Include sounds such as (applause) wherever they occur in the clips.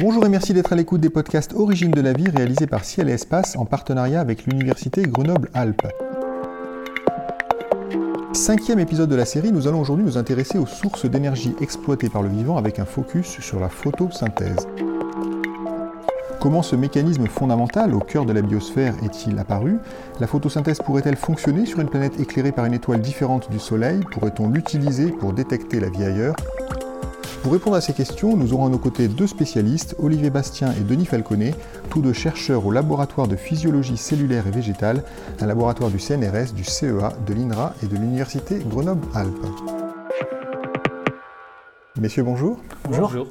Bonjour et merci d'être à l'écoute des podcasts Origine de la vie réalisés par Ciel et Espace en partenariat avec l'Université Grenoble-Alpes. Cinquième épisode de la série, nous allons aujourd'hui nous intéresser aux sources d'énergie exploitées par le vivant avec un focus sur la photosynthèse. Comment ce mécanisme fondamental au cœur de la biosphère est-il apparu? La photosynthèse pourrait-elle fonctionner sur une planète éclairée par une étoile différente du Soleil? Pourrait-on l'utiliser pour détecter la vie ailleurs? Pour répondre à ces questions, nous aurons à nos côtés deux spécialistes, Olivier Bastien et Denis Falconet, tous deux chercheurs au laboratoire de physiologie cellulaire et végétale, un laboratoire du CNRS, du CEA, de l'INRA et de l'Université Grenoble-Alpes. Messieurs, bonjour. Bonjour.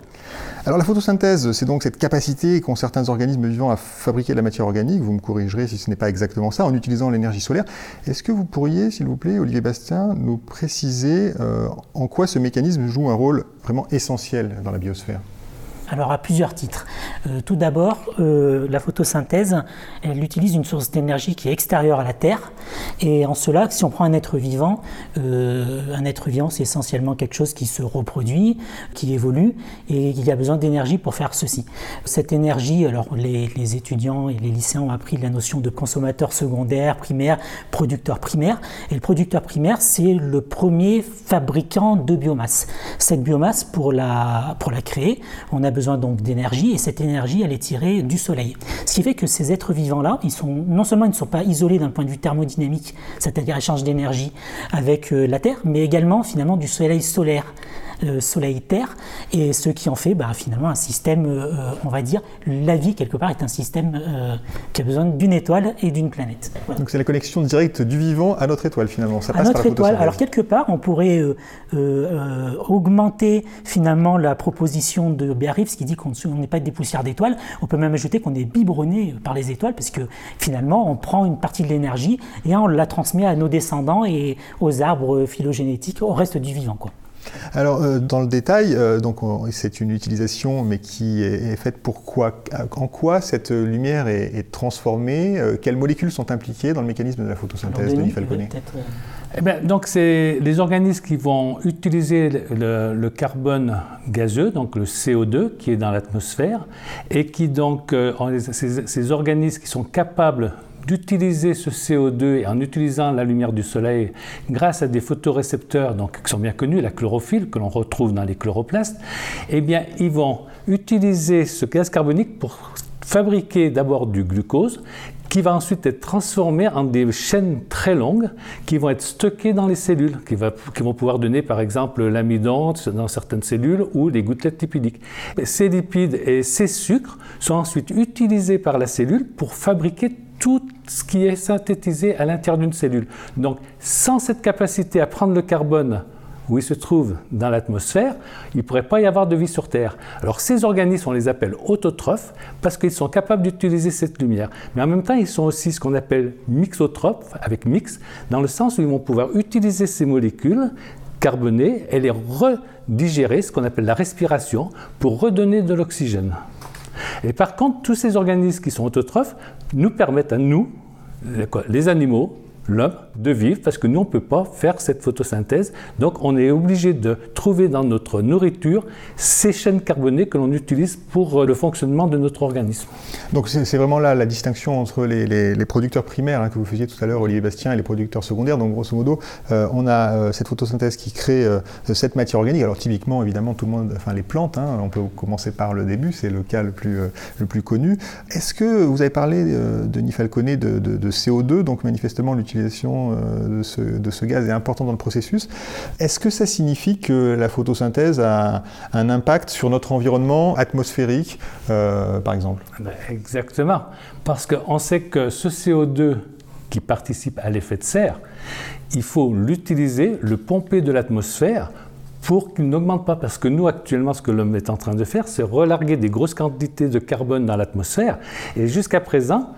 Alors la photosynthèse, c'est donc cette capacité qu'ont certains organismes vivants à fabriquer de la matière organique. Vous me corrigerez si ce n'est pas exactement ça, en utilisant l'énergie solaire. Est-ce que vous pourriez, s'il vous plaît, Olivier Bastien, nous préciser euh, en quoi ce mécanisme joue un rôle vraiment essentiel dans la biosphère? Alors à plusieurs titres. Euh, tout d'abord, euh, la photosynthèse, elle utilise une source d'énergie qui est extérieure à la Terre. Et en cela, si on prend un être vivant, euh, un être vivant, c'est essentiellement quelque chose qui se reproduit, qui évolue, et il y a besoin d'énergie pour faire ceci. Cette énergie, alors les, les, étudiants et les lycéens ont appris la notion de consommateur secondaire, primaire, producteur primaire. Et le producteur primaire, c'est le premier fabricant de biomasse. Cette biomasse, pour la, pour la créer, on a donc d'énergie et cette énergie elle est tirée du soleil. Ce qui fait que ces êtres vivants là, ils sont non seulement ils ne sont pas isolés d'un point de vue thermodynamique, c'est-à-dire échange d'énergie avec euh, la Terre, mais également finalement du soleil solaire. Euh, Soleil-Terre, et ce qui en fait bah, finalement un système, euh, on va dire, la vie quelque part est un système qui a besoin d'une étoile et d'une planète. Donc c'est la connexion directe du vivant à notre étoile finalement. Ça à notre étoile. Alors quelque part, on pourrait augmenter finalement la proposition de Biarritz qui dit qu'on n'est pas des poussières d'étoiles. On peut même ajouter qu'on est biberonné par les étoiles parce que finalement on prend une partie de l'énergie et on la transmet à nos descendants et aux arbres phylogénétiques, au reste du vivant. Quoi. Alors, euh, dans le détail, euh, donc c'est une utilisation, mais qui est, faite pour quoi En quoi cette lumière est, transformée euh, Quelles molécules sont impliquées dans le mécanisme de la photosynthèse, Denis Falconet eh bien, donc, c'est les organismes qui vont utiliser le, carbone gazeux, donc le CO2 qui est dans l'atmosphère, et qui donc, ces, ces organismes qui sont capables d'utiliser ce CO2 et en utilisant la lumière du soleil grâce à des photorécepteurs donc, qui sont bien connus, la chlorophylle que l'on retrouve dans les chloroplastes, eh bien, ils vont utiliser ce gaz carbonique pour fabriquer d'abord du glucose qui va ensuite être transformé en des chaînes très longues qui vont être stockées dans les cellules, qui, qui vont pouvoir donner par exemple l'amidon dans certaines cellules ou les gouttelettes lipidiques. Ces lipides et ces sucres sont ensuite utilisés par la cellule pour fabriquer tout ce qui est synthétisé à l'intérieur d'une cellule. Donc, sans cette capacité à prendre le carbone où il se trouve dans l'atmosphère, il ne pourrait pas y avoir de vie sur Terre. Alors ces organismes, on les appelle autotrophes parce qu'ils sont capables d'utiliser cette lumière. Mais en même temps, ils sont aussi ce qu'on appelle mixotrophes, avec mix, dans le sens où ils vont pouvoir utiliser ces molécules carbonées et les redigérer, ce qu'on appelle la respiration, pour redonner de l'oxygène. Et par contre, tous ces organismes qui sont autotrophes nous permettent à nous, les animaux, l'homme de vivre parce que nous, on ne peut pas faire cette photosynthèse. Donc, on est obligé de trouver dans notre nourriture ces chaînes carbonées que l'on utilise pour euh, le fonctionnement de notre organisme. Donc, c'est vraiment là la distinction entre les, producteurs primaires hein, que vous faisiez tout à l'heure, Olivier Bastien, et les producteurs secondaires. Donc, grosso modo, euh, on a euh, cette photosynthèse qui crée cette matière organique. Alors, typiquement, évidemment, tout le monde, enfin, les plantes, hein, on peut commencer par le début, c'est le cas le plus, le plus connu. Est-ce que vous avez parlé, Denis Falconet, de, de CO2, donc manifestement l'utilisation euh, de ce, gaz est important dans le processus. Est-ce que ça signifie que la photosynthèse a un impact sur notre environnement atmosphérique, euh, par exemple? Ah ben, Exactement, parce qu'on sait que ce CO2 qui participe à l'effet de serre, il faut l'utiliser, le pomper de l'atmosphère pour qu'il n'augmente pas. Parce que nous, actuellement, ce que l'homme est en train de faire, c'est relarguer des grosses quantités de carbone dans l'atmosphère. Et jusqu'à présent,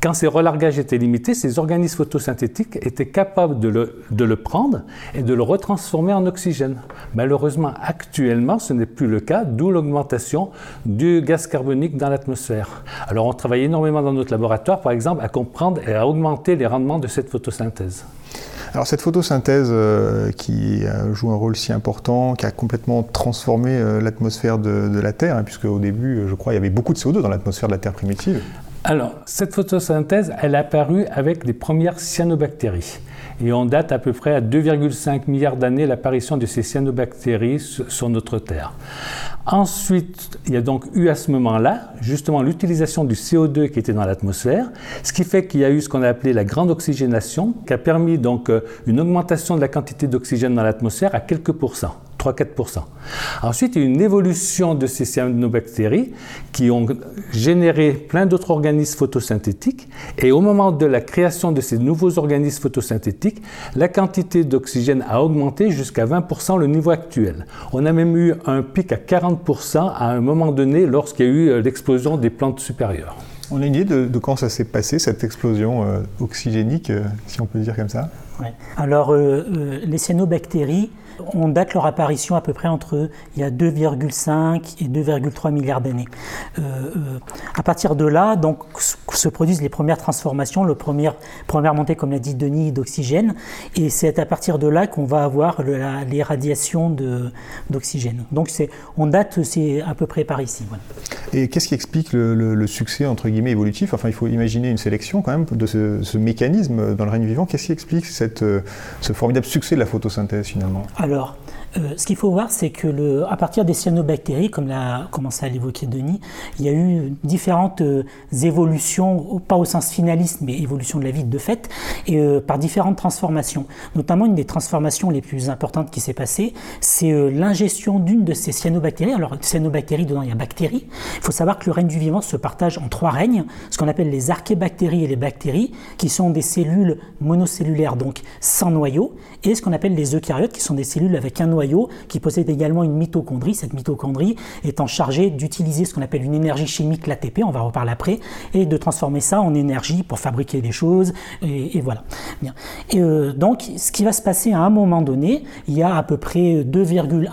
quand ces relargages étaient limités, ces organismes photosynthétiques étaient capables de le, prendre et de le retransformer en oxygène. Malheureusement, actuellement, ce n'est plus le cas, d'où l'augmentation du gaz carbonique dans l'atmosphère. Alors, on travaille énormément dans notre laboratoire, par exemple, à comprendre et à augmenter les rendements de cette photosynthèse. Alors cette photosynthèse euh, qui joue un rôle si important, qui a complètement transformé euh, l'atmosphère de, la Terre, hein, puisque au début, je crois, il y avait beaucoup de CO2 dans l'atmosphère de la Terre primitive. Alors, cette photosynthèse, elle est apparue avec les premières cyanobactéries. Et on date à peu près à 2,5 milliards d'années l'apparition de ces cyanobactéries sur notre Terre. Ensuite, il y a donc eu à ce moment-là justement l'utilisation du CO2 qui était dans l'atmosphère, ce qui fait qu'il y a eu ce qu'on a appelé la grande oxygénation, qui a permis donc euh, une augmentation de la quantité d'oxygène dans l'atmosphère à quelques pourcents. 3-4%. Ensuite, il y a eu une évolution de ces cyanobactéries qui ont généré plein d'autres organismes photosynthétiques. Et au moment de la création de ces nouveaux organismes photosynthétiques, la quantité d'oxygène a augmenté jusqu'à 20% le niveau actuel. On a même eu un pic à 40% à un moment donné lorsqu'il y a eu euh, l'explosion des plantes supérieures. On a une idée de, quand ça s'est passé, cette explosion euh, oxygénique, euh, si on peut dire comme ça? Alors, les cyanobactéries, on date leur apparition à peu près entre il y a 2,5 et 2,3 milliards d'années. Euh, euh, à partir de là, donc, se produisent les premières transformations, le premier, première montée, comme l'a dit Denis, d'oxygène, et c'est à partir de là qu'on va avoir les radiations d'oxygène. Donc on date, c'est à peu près par ici. Et qu'est-ce qui explique le, succès entre guillemets évolutif? Enfin, il faut imaginer une sélection quand même de ce, mécanisme dans le règne vivant. Qu'est-ce qui explique cette, ce formidable succès de la photosynthèse finalement? Alors, alors, euh, ce qu'il faut voir, c'est que à partir des cyanobactéries, comme l'a commencé à l'évoquer Denis, il y a eu différentes euh, évolutions, pas au sens finaliste, mais évolution de la vie de fait, et euh, par différentes transformations. Notamment, une des transformations les plus importantes qui s'est passée, c'est l'ingestion d'une de ces cyanobactéries. Alors, cyanobactéries, dedans, il y a bactéries. Il faut savoir que le règne du vivant se partage en trois règnes, ce qu'on appelle les archébactéries et les bactéries, qui sont des cellules monocellulaires, donc sans noyau, et ce qu'on appelle les eucaryotes, qui sont des cellules avec un noyau qui possède également une mitochondrie. Cette mitochondrie étant chargée d'utiliser ce qu'on appelle une énergie chimique, l'ATP, on va reparler après, et de transformer ça en énergie pour fabriquer des choses. Et, voilà. Bien. Et euh, donc, ce qui va se passer à un moment donné, il y a à peu près 2,1,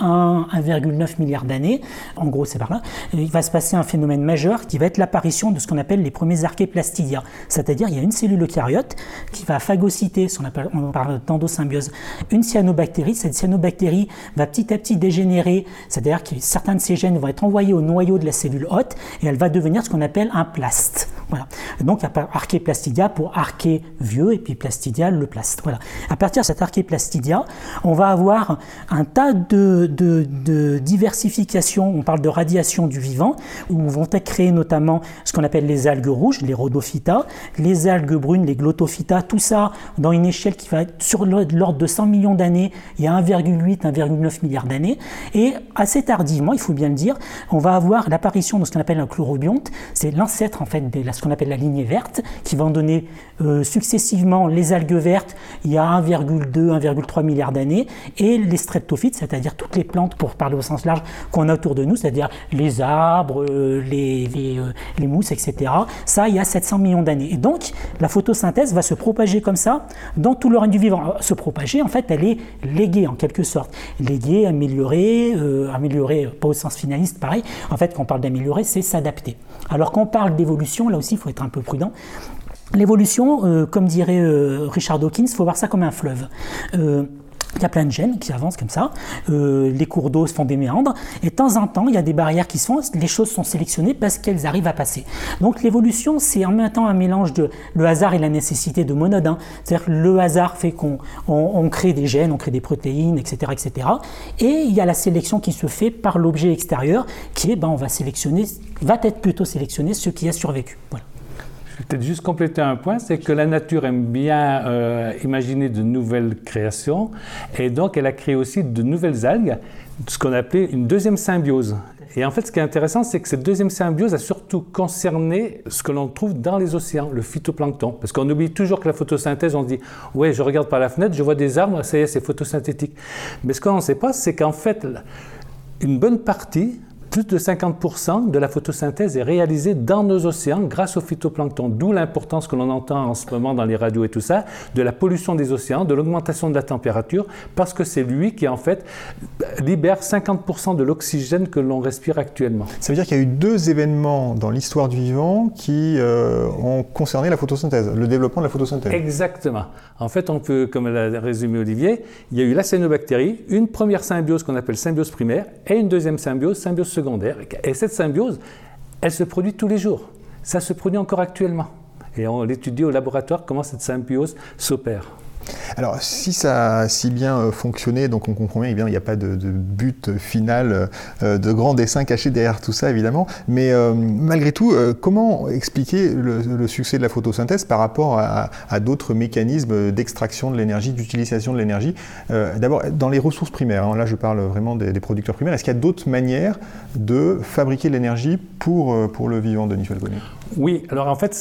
1,9 milliards d'années, en gros c'est par là, il va se passer un phénomène majeur qui va être l'apparition de ce qu'on appelle les premiers archéplastidia. C'est-à-dire, il y a une cellule eucaryote qui va phagocyter, on, appelle, parle d'endosymbiose, une cyanobactérie. Cette cyanobactérie va petit à petit dégénérer, c'est-à-dire que certains de ces gènes vont être envoyés au noyau de la cellule hôte et elle va devenir ce qu'on appelle un plaste. Voilà. Donc, il y a archéplastidia pour arché vieux et puis plastidia le plaste. Voilà. À partir de cet archéplastidia, on va avoir un tas de, de, diversification. On parle de radiation du vivant, où vont être créées notamment ce qu'on appelle les algues rouges, les rhodophyta, les algues brunes, les glottophyta, tout ça dans une échelle qui va être sur l'ordre de 100 millions d'années. Il y a 1,8, 1,9 milliard d'années. Et assez tardivement, il faut bien le dire, on va avoir l'apparition de ce qu'on appelle un chlorobionte. C'est l'ancêtre en fait de ce qu'on appelle la lignée verte, qui va en donner euh, successivement les algues vertes il y a 1,2, 1,3 milliard d'années, et les streptophytes, c'est-à-dire toutes les plantes, pour parler au sens large, qu'on a autour de nous, c'est-à-dire les arbres, euh, les, euh, les, mousses, etc. Ça, il y a 700 millions d'années. Et donc, la photosynthèse va se propager comme ça dans tout le règne du vivant. Se propager, en fait, elle est léguée en quelque sorte. Léguée, améliorée, améliorée, pas au sens finaliste, pareil. En fait, quand on parle d'améliorer, c'est s'adapter. Alors qu'on parle d'évolution, là aussi, il faut être un peu prudent. L'évolution, euh, comme dirait euh, Richard Dawkins, il faut voir ça comme un fleuve. Euh, il y a plein de gènes qui avancent comme ça, les cours d'eau se font des méandres, et de temps en temps, il y a des barrières qui se font, les choses sont sélectionnées parce qu'elles arrivent à passer. Donc l'évolution, c'est en même temps un mélange de le hasard et la nécessité de monodin. C'est-à-dire que le hasard fait qu'on on, crée des gènes, on crée des protéines, etc., etc. Et il y a la sélection qui se fait par l'objet extérieur, qui est, ben, on va sélectionner, va être plutôt sélectionné ce qui a survécu. Voilà. Peut-être juste compléter un point, c'est que la nature aime bien euh, imaginer de nouvelles créations, et donc elle a créé aussi de nouvelles algues, ce qu'on appelait une deuxième symbiose. Et en fait, ce qui est intéressant, c'est que cette deuxième symbiose a surtout concerné ce que l'on trouve dans les océans, le phytoplancton. Parce qu'on oublie toujours que la photosynthèse, on se dit, ouais, je regarde par la fenêtre, je vois des arbres, ça y est, c'est photosynthétique. Mais ce qu'on ne sait pas, c'est qu'en fait, une bonne partie plus de 50% de la photosynthèse est réalisée dans nos océans grâce au phytoplancton, d'où l'importance que l'on entend en ce moment dans les radios et tout ça, de la pollution des océans, de l'augmentation de la température, parce que c'est lui qui en fait libère 50% de l'oxygène que l'on respire actuellement. Ça veut dire qu'il y a eu deux événements dans l'histoire du vivant qui euh, ont concerné la photosynthèse, le développement de la photosynthèse. Exactement. En fait, on peut, comme l'a résumé Olivier, il y a eu la cyanobactérie, une première symbiose qu'on appelle symbiose primaire et une deuxième symbiose, symbiose secondaire. Et cette symbiose, elle se produit tous les jours. Ça se produit encore actuellement. Et on étudie au laboratoire comment cette symbiose s'opère. Alors, si ça a si bien euh, fonctionné, donc on comprend bien, il n'y a pas de, but final, euh, de grands dessins cachés derrière tout ça, évidemment. Mais euh, malgré tout, comment expliquer le, succès de la photosynthèse par rapport à, d'autres mécanismes d'extraction de l'énergie, d'utilisation de l'énergie? D'abord, dans les ressources primaires, hein, là je parle vraiment des, producteurs primaires, est-ce qu'il y a d'autres manières de fabriquer de l'énergie pour, pour le vivant, Denis Falconet Oui, alors en fait,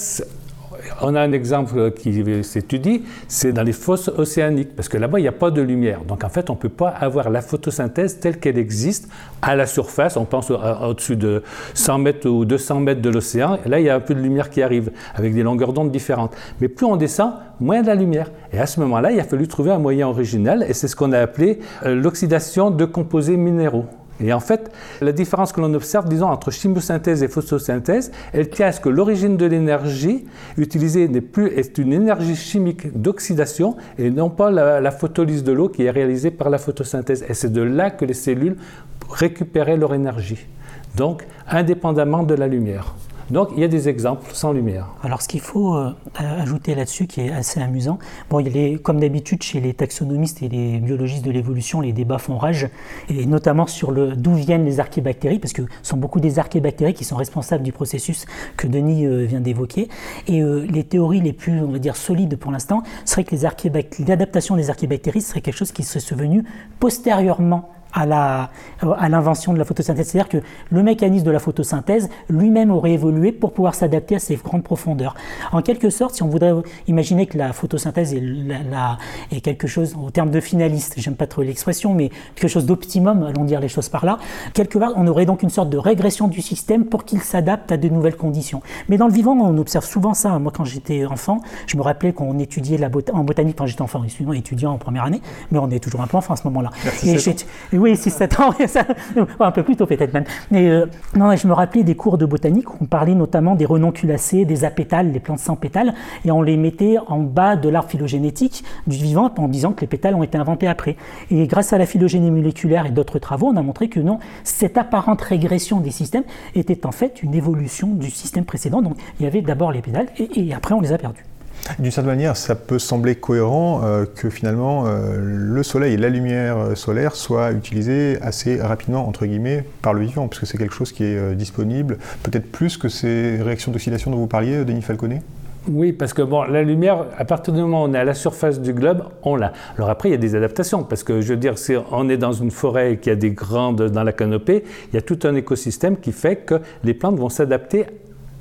on a un exemple qui s'étudie, c'est dans les fosses océaniques, parce que là-bas, il n'y a pas de lumière. Donc en fait, on ne peut pas avoir la photosynthèse telle qu'elle existe à la surface. On pense au-dessus de 100 mètres ou 200 mètres de l'océan. Là, il y a un peu de lumière qui arrive, avec des longueurs d'onde différentes. Mais plus on descend, moins de lumière. Et à ce moment-là, il a fallu trouver un moyen original, et c'est ce qu'on a appelé euh, l'oxydation de composés minéraux. Et en fait, la différence que l'on observe, disons, entre chimiosynthèse et photosynthèse, elle tient à ce que l'origine de l'énergie utilisée n'est plus est une énergie chimique d'oxydation et non pas la, la photolyse de l'eau qui est réalisée par la photosynthèse. Et c'est de là que les cellules récupéraient leur énergie. Donc, indépendamment de la lumière. Donc il y a des exemples sans lumière. Alors ce qu'il faut euh, ajouter là-dessus qui est assez amusant, bon, il est, comme d'habitude chez les taxonomistes et les biologistes de l'évolution, les débats font rage, et notamment sur le d'où viennent les archébactéries, parce que ce sont beaucoup des archébactéries qui sont responsables du processus que Denis euh, vient d'évoquer. Et euh, les théories les plus, on va dire, solides pour l'instant seraient que l'adaptation des archébactéries serait quelque chose qui serait venu postérieurement à l'invention de la photosynthèse. C'est-à-dire que le mécanisme de la photosynthèse lui-même aurait évolué pour pouvoir s'adapter à ces grandes profondeurs. En quelque sorte, si on voudrait imaginer que la photosynthèse est, la, est quelque chose, au terme de finaliste, j'aime pas trop l'expression, mais quelque chose d'optimum, allons dire les choses par là, quelque part, on aurait donc une sorte de régression du système pour qu'il s'adapte à de nouvelles conditions. Mais dans le vivant, on observe souvent ça. Moi, quand j'étais enfant, je me rappelais qu'on étudiait la en botanique quand j'étais enfant, étudiant en première année, mais on est toujours un peu enfant à ce moment-là. Oui, 6-7 ans, (laughs) un peu plus tôt peut-être même. Mais euh, non, je me rappelais des cours de botanique où on parlait notamment des renonculacées, des apétales, les plantes sans pétales, et on les mettait en bas de l'arbre phylogénétique du vivant en disant que les pétales ont été inventés après. Et grâce à la phylogénie moléculaire et d'autres travaux, on a montré que non, cette apparente régression des systèmes était en fait une évolution du système précédent. Donc il y avait d'abord les pétales et après on les a perdus. D'une certaine manière, ça peut sembler cohérent euh, que finalement euh, le soleil et la lumière euh, solaire soient utilisés assez rapidement, entre guillemets, par le vivant, parce que c'est quelque chose qui est disponible, peut-être plus que ces réactions d'oxydation dont vous parliez, Denis Falconet? Oui, parce que la lumière, à partir du moment où on est à la surface du globe, on l'a. Alors après, il y a des adaptations, parce que je veux dire, si on est dans une forêt qui a des grandes dans la canopée, il y a tout un écosystème qui fait que les plantes vont s'adapter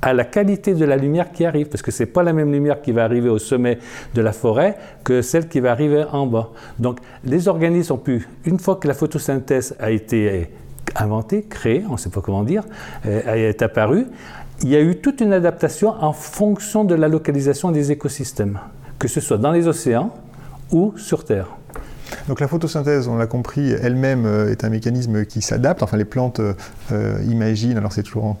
à la qualité de la lumière qui arrive, parce que ce n'est pas la même lumière qui va arriver au sommet de la forêt que celle qui va arriver en bas. Donc les organismes ont pu, une fois que la photosynthèse a été inventée, créée, on ne sait pas comment dire, euh, est apparue, il y a eu toute une adaptation en fonction de la localisation des écosystèmes, que ce soit dans les océans ou sur Terre. Donc la photosynthèse, on l'a compris, elle-même euh, est un mécanisme qui s'adapte. Enfin, les plantes euh, imaginent, alors c'est toujours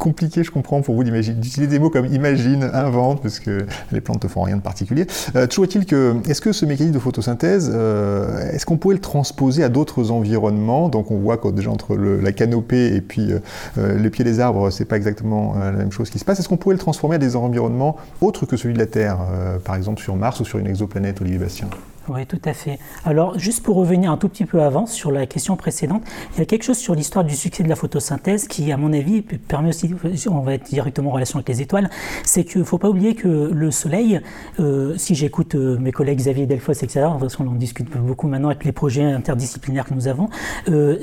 compliqué, je comprends, pour vous d'utiliser des mots comme imagine, invente, parce que les plantes ne font rien de particulier. Euh, toujours est-il que, est-ce que ce mécanisme de photosynthèse, est-ce qu'on pourrait le transposer à d'autres environnements? Donc on voit que déjà entre la canopée et puis les pieds des arbres, c'est pas exactement la même chose qui se passe. Est-ce qu'on pourrait le transformer à des environnements autres que celui de la Terre, par exemple sur Mars ou sur une exoplanète, Olivier Bastien? Oui, tout à fait. Alors, juste pour revenir un tout petit peu avant sur la question précédente, il y a quelque chose sur l'histoire du succès de la photosynthèse qui, à mon avis, permet aussi, on va être directement en relation avec les étoiles, c'est qu'il ne faut pas oublier que le Soleil, euh, si j'écoute euh, mes collègues Xavier Delfos, etc., parce qu'on en discute beaucoup maintenant avec les projets interdisciplinaires que nous avons, euh,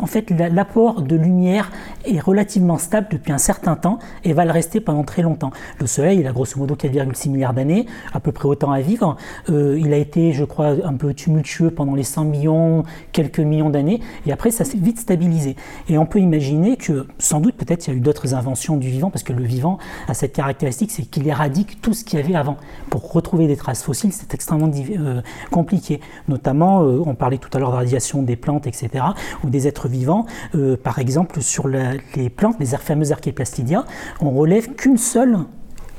en fait l'apport de lumière est relativement stable depuis un certain temps et va le rester pendant très longtemps. Le Soleil, il a grosso modo 4,6 milliards d'années, à peu près autant à vivre. il a été, je crois, un peu tumultueux pendant les 100 millions, quelques millions d'années, et après ça s'est vite stabilisé. Et on peut imaginer que sans doute peut-être il y a eu d'autres inventions du vivant, parce que le vivant a cette caractéristique, c'est qu'il éradique tout ce qu'il y avait avant. Pour retrouver des traces fossiles, c'est extrêmement euh, compliqué. Notamment, euh, on parlait tout à l'heure de radiation des plantes, etc., ou des êtres vivants. Euh, par exemple, sur les plantes, les fameuses archéplastidia, on relève qu'une seule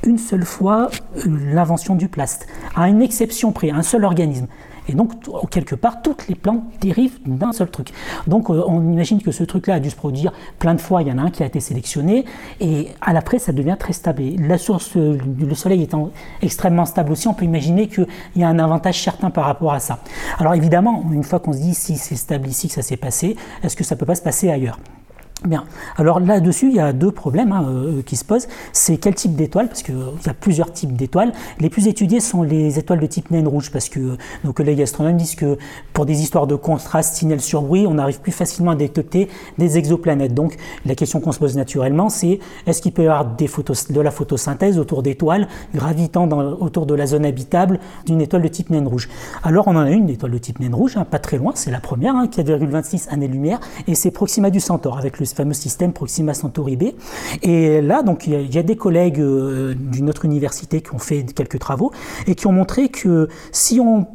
une seule fois l'invention du plast, à une exception près, un seul organisme. Et donc, quelque part, toutes les plantes dérivent d'un seul truc. Donc, euh, on imagine que ce truc-là a dû se produire plein de fois. Il y en a un qui a été sélectionné. Et à l'après, ça devient très stable. la source, euh, le Soleil étant extrêmement stable aussi, on peut imaginer qu'il y a un avantage certain par rapport à ça. Alors, évidemment, une fois qu'on se dit si c'est stable ici, que ça s'est passé, est-ce que ça ne peut pas se passer ailleurs? Bien. Alors là-dessus, il y a deux problèmes hein, euh, qui se posent. C'est quel type d'étoiles, parce qu'il y a plusieurs types d'étoiles. Les plus étudiées sont les étoiles de type naine rouge, parce que nos collègues astronomes disent que pour des histoires de contraste signal sur bruit, on arrive plus facilement à détecter des exoplanètes. Donc la question qu'on se pose naturellement, c'est est-ce qu'il peut y avoir des photos, de la photosynthèse autour d'étoiles gravitant autour de la zone habitable d'une étoile de type naine rouge? Alors on en a une, étoile de type naine rouge, hein, pas très loin, c'est la première, hein, 4,26 années-lumière, et c'est Proxima du Centaure, avec le fameux système Proxima Centauri B. Et là, donc, il y, a, des collègues euh, d'une autre université qui ont fait quelques travaux et qui ont montré que si on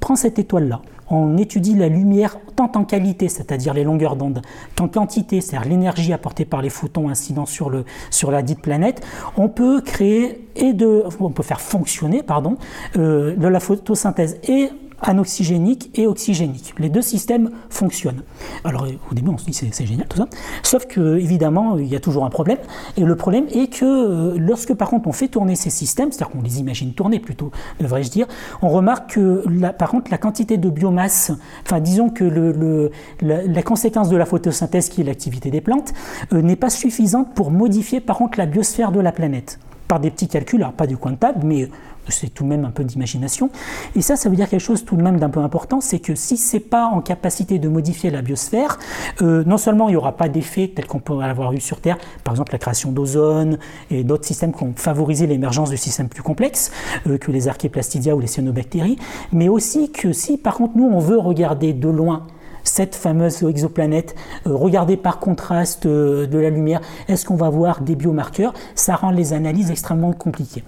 prend cette étoile-là, on étudie la lumière tant en qualité, c'est-à-dire les longueurs d'onde, qu'en quantité, c'est-à-dire l'énergie apportée par les photons incidents sur, le, sur la dite planète, on peut créer et de, on peut faire fonctionner, pardon, euh, de la photosynthèse et anoxygénique et oxygénique. Les deux systèmes fonctionnent. Alors au début on se dit c'est génial tout ça, sauf que évidemment il y a toujours un problème. Et le problème est que euh, lorsque par contre on fait tourner ces systèmes, c'est-à-dire qu'on les imagine tourner plutôt, devrais-je dire, on remarque que la, par contre la quantité de biomasse, enfin disons que la, conséquence de la photosynthèse qui est l'activité des plantes, euh, n'est pas suffisante pour modifier par contre la biosphère de la planète par des petits calculs, alors pas du coin de table, mais c'est tout de même un peu d'imagination. Et ça, ça veut dire quelque chose tout de même d'un peu important, c'est que si c'est pas en capacité de modifier la biosphère, euh, non seulement il n'y aura pas d'effet tel qu'on peut avoir eu sur Terre, par exemple la création d'ozone et d'autres systèmes qui ont favorisé l'émergence de systèmes plus complexes euh, que les archéplastidia ou les cyanobactéries, mais aussi que si par contre nous on veut regarder de loin cette fameuse exoplanète, euh, regarder par contraste de la lumière, est-ce qu'on va voir des biomarqueurs? Ça rend les analyses extrêmement compliquées.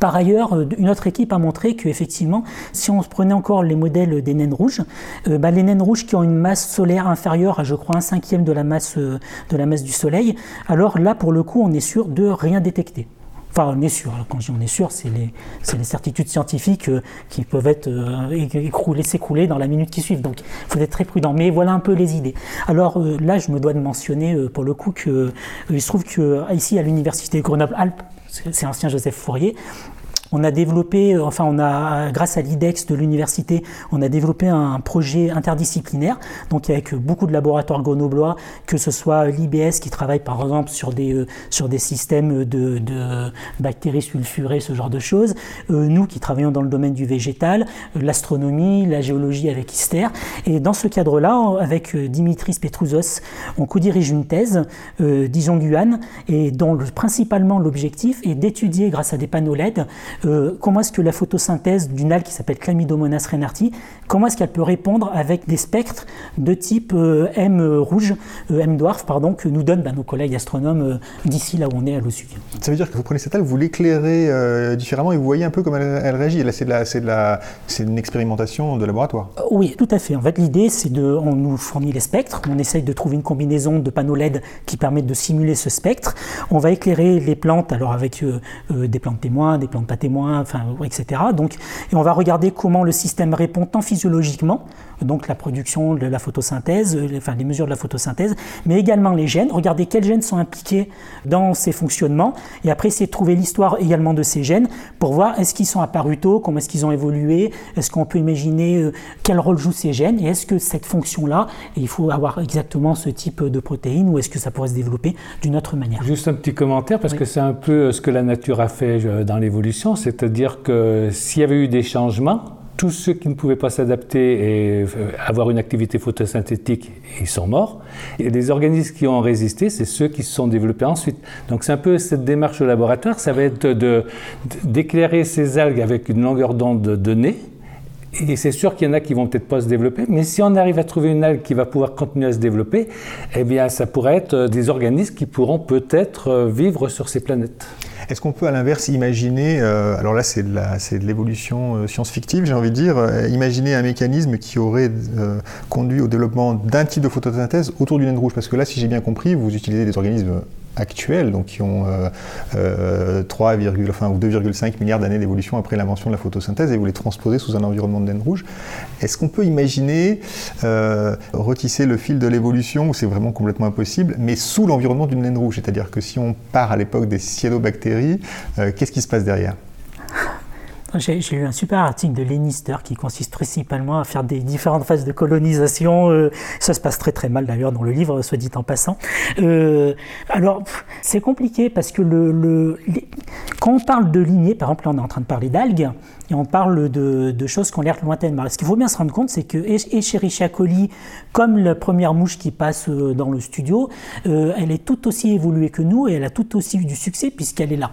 Par ailleurs, euh, une autre équipe a montré qu'effectivement, si on prenait encore les modèles des naines rouges, euh, bah, les naines rouges qui ont une masse solaire inférieure à, je crois, un cinquième de la masse, euh, de la masse du Soleil, alors là, pour le coup, on est sûr de rien détecter. Enfin, on est sûr. Quand je dis on est sûr, c'est les, certitudes scientifiques qui peuvent être s'écrouler dans la minute qui suit. Donc, il faut être très prudent. Mais voilà un peu les idées. Alors là, je me dois de mentionner pour le coup que il se trouve que ici à l'université Grenoble-Alpes, c'est ancien Joseph Fourier, on a développé, enfin, on a, grâce à l'IDEX de l'université, on a développé un projet interdisciplinaire, donc avec beaucoup de laboratoires grenoblois, que ce soit l'IBS qui travaille par exemple sur des, euh, systèmes de, bactéries sulfurées, ce genre de choses, euh, nous qui travaillons dans le domaine du végétal, euh, l'astronomie, la géologie avec ISTER. Et dans ce cadre-là, avec Dimitris Petrouzos, on co-dirige une thèse, euh, Dijon Guan, et dont principalement l'objectif est d'étudier grâce à des panneaux LED euh, comment est-ce que la photosynthèse d'une algue qui s'appelle Chlamydomonas renarti, comment est-ce qu'elle peut répondre avec des spectres de type euh, M rouge, euh, M dwarf, pardon, que nous donnent bah, nos collègues astronomes d'ici là où on est à l'OSUG. Ça veut dire que vous prenez cette algue, vous l'éclairez différemment et vous voyez un peu comment elle, réagit. Là, c'est, de la, c'est, de la, c'est une expérimentation de laboratoire. oui, tout à fait. En fait, l'idée, c'est de, on nous fournit les spectres, on essaye de trouver une combinaison de panneaux LED qui permettent de simuler ce spectre. On va éclairer les plantes, alors avec des plantes témoins, des plantes pas enfin, etc. Donc, et on va regarder comment le système répond tant physiologiquement donc la production de la photosynthèse, euh, enfin les mesures de la photosynthèse, mais également les gènes, regarder quels gènes sont impliqués dans ces fonctionnements, et après essayer de trouver l'histoire également de ces gènes pour voir est-ce qu'ils sont apparus tôt, comment est-ce qu'ils ont évolué, est-ce qu'on peut imaginer euh, quel rôle jouent ces gènes, et est-ce que cette fonction-là, il faut avoir exactement ce type de protéines, ou est-ce que ça pourrait se développer d'une autre manière. Juste un petit commentaire, parce que c'est un peu ce que la nature a fait euh, dans l'évolution, c'est-à-dire que s'il y avait eu des changements, tous ceux qui ne pouvaient pas s'adapter et euh, avoir une activité photosynthétique, ils sont morts. Et les organismes qui ont résisté, c'est ceux qui se sont développés ensuite. Donc c'est un peu cette démarche au laboratoire, ça va être d'éclairer ces algues avec une longueur d'onde donnée Et c'est sûr qu'il y en a qui vont peut-être pas se développer, mais si on arrive à trouver une algue qui va pouvoir continuer à se développer, eh bien, ça pourrait être des organismes qui pourront peut-être vivre sur ces planètes. Est-ce qu'on peut à l'inverse imaginer, euh, alors là c'est de l'évolution euh, science-fictive j'ai envie de dire, euh, imaginer un mécanisme qui aurait conduit au développement d'un type de photosynthèse autour du naine rouge? Parce que là si j'ai bien compris, vous utilisez des organismes actuels, donc qui ont 3, enfin, ou 2,5 milliards d'années d'évolution après l'invention de la photosynthèse, et vous les transposez sous un environnement de naine rouge. Est-ce qu'on peut imaginer retisser le fil de l'évolution, où c'est vraiment complètement impossible, mais sous l'environnement d'une naine rouge? C'est-à-dire que si on part à l'époque des cyanobactéries, qu'est-ce qui se passe derrière? J'ai lu un super article de Lannister qui consiste principalement à faire des différentes phases de colonisation. Euh, ça se passe très très mal d'ailleurs dans le livre, soit dit en passant. Euh, alors, c'est compliqué parce que quand on parle de lignées, par exemple, là on est en train de parler d'algues, et on parle de, choses qui ont l'air lointaines. Ce qu'il faut bien se rendre compte, c'est que Escherichia coli, comme la première mouche qui passe euh, dans le studio, elle est tout aussi évoluée que nous et elle a tout aussi eu du succès puisqu'elle est là.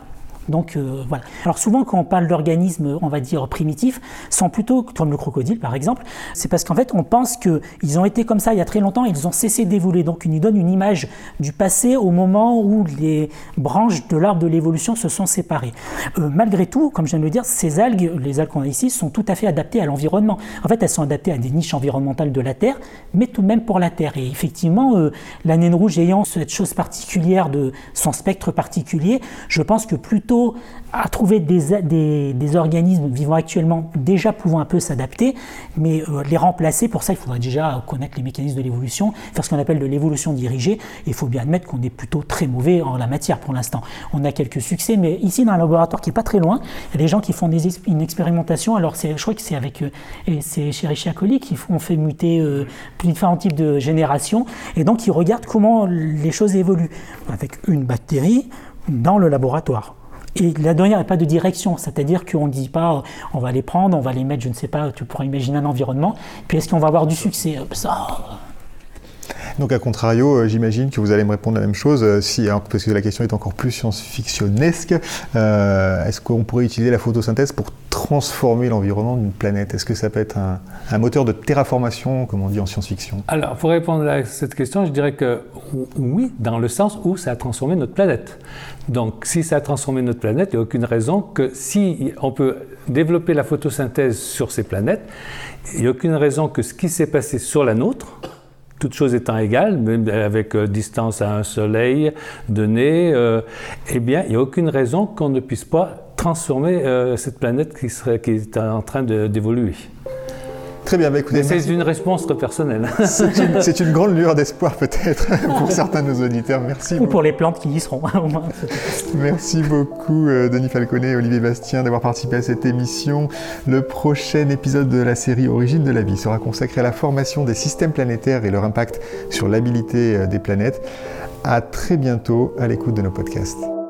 Donc euh, voilà. Alors souvent quand on parle d'organismes, on va dire primitifs, sont plutôt comme le crocodile par exemple, c'est parce qu'en fait on pense qu'ils ont été comme ça il y a très longtemps, ils ont cessé d'évoluer. Donc ils nous donnent une image du passé au moment où les branches de l'arbre de l'évolution se sont séparées. Euh, malgré tout, comme je viens de le dire, ces algues, les algues qu'on a ici, sont tout à fait adaptées à l'environnement. En fait, elles sont adaptées à des niches environnementales de la Terre, mais tout de même pour la Terre. Et effectivement, euh, la naine rouge ayant cette chose particulière de son spectre particulier, je pense que plutôt à trouver des, organismes vivant actuellement déjà pouvant un peu s'adapter, mais euh, les remplacer, pour ça il faudrait déjà connaître les mécanismes de l'évolution, faire ce qu'on appelle de l'évolution dirigée, et il faut bien admettre qu'on est plutôt très mauvais en la matière pour l'instant. On a quelques succès, mais ici dans un laboratoire qui est pas très loin, il y a des gens qui font une expérimentation, alors je crois que c'est avec euh, c'est chez Richia coli qui ont fait muter euh, différents types de générations, et donc ils regardent comment les choses évoluent, avec une bactérie dans le laboratoire. Et la dernière n'a pas de direction, c'est-à-dire qu'on ne dit pas on va les prendre, on va les mettre, je ne sais pas, tu pourrais imaginer un environnement, puis est-ce qu'on va avoir du succès? Ça, donc, à contrario, euh, j'imagine que vous allez me répondre la même chose, euh, parce que la question est encore plus science-fictionnesque. Euh, est-ce qu'on pourrait utiliser la photosynthèse pour transformer l'environnement d'une planète? Est-ce que ça peut être un, moteur de terraformation, comme on dit en science-fiction? Alors, pour répondre à cette question, je dirais que oui, dans le sens où ça a transformé notre planète. Donc, si ça a transformé notre planète, il n'y a aucune raison que si on peut développer la photosynthèse sur ces planètes, il n'y a aucune raison que ce qui s'est passé sur la nôtre, toutes choses étant égales, même avec euh, distance à un soleil donné, euh, eh bien, il n'y a aucune raison qu'on ne puisse pas transformer euh, cette planète qui, est en train d'évoluer. Très bien, bah, écoutez. C'est une réponse très personnelle. C'est une, (laughs) grande lueur d'espoir peut-être (laughs) pour certains de nos auditeurs. Merci. Ou pour les plantes qui y seront. (laughs) Merci beaucoup euh, Denis Falconet et Olivier Bastien d'avoir participé à cette émission. Le prochain épisode de la série Origine de la vie sera consacré à la formation des systèmes planétaires et leur impact sur l'habilité euh, des planètes. À très bientôt à l'écoute de nos podcasts.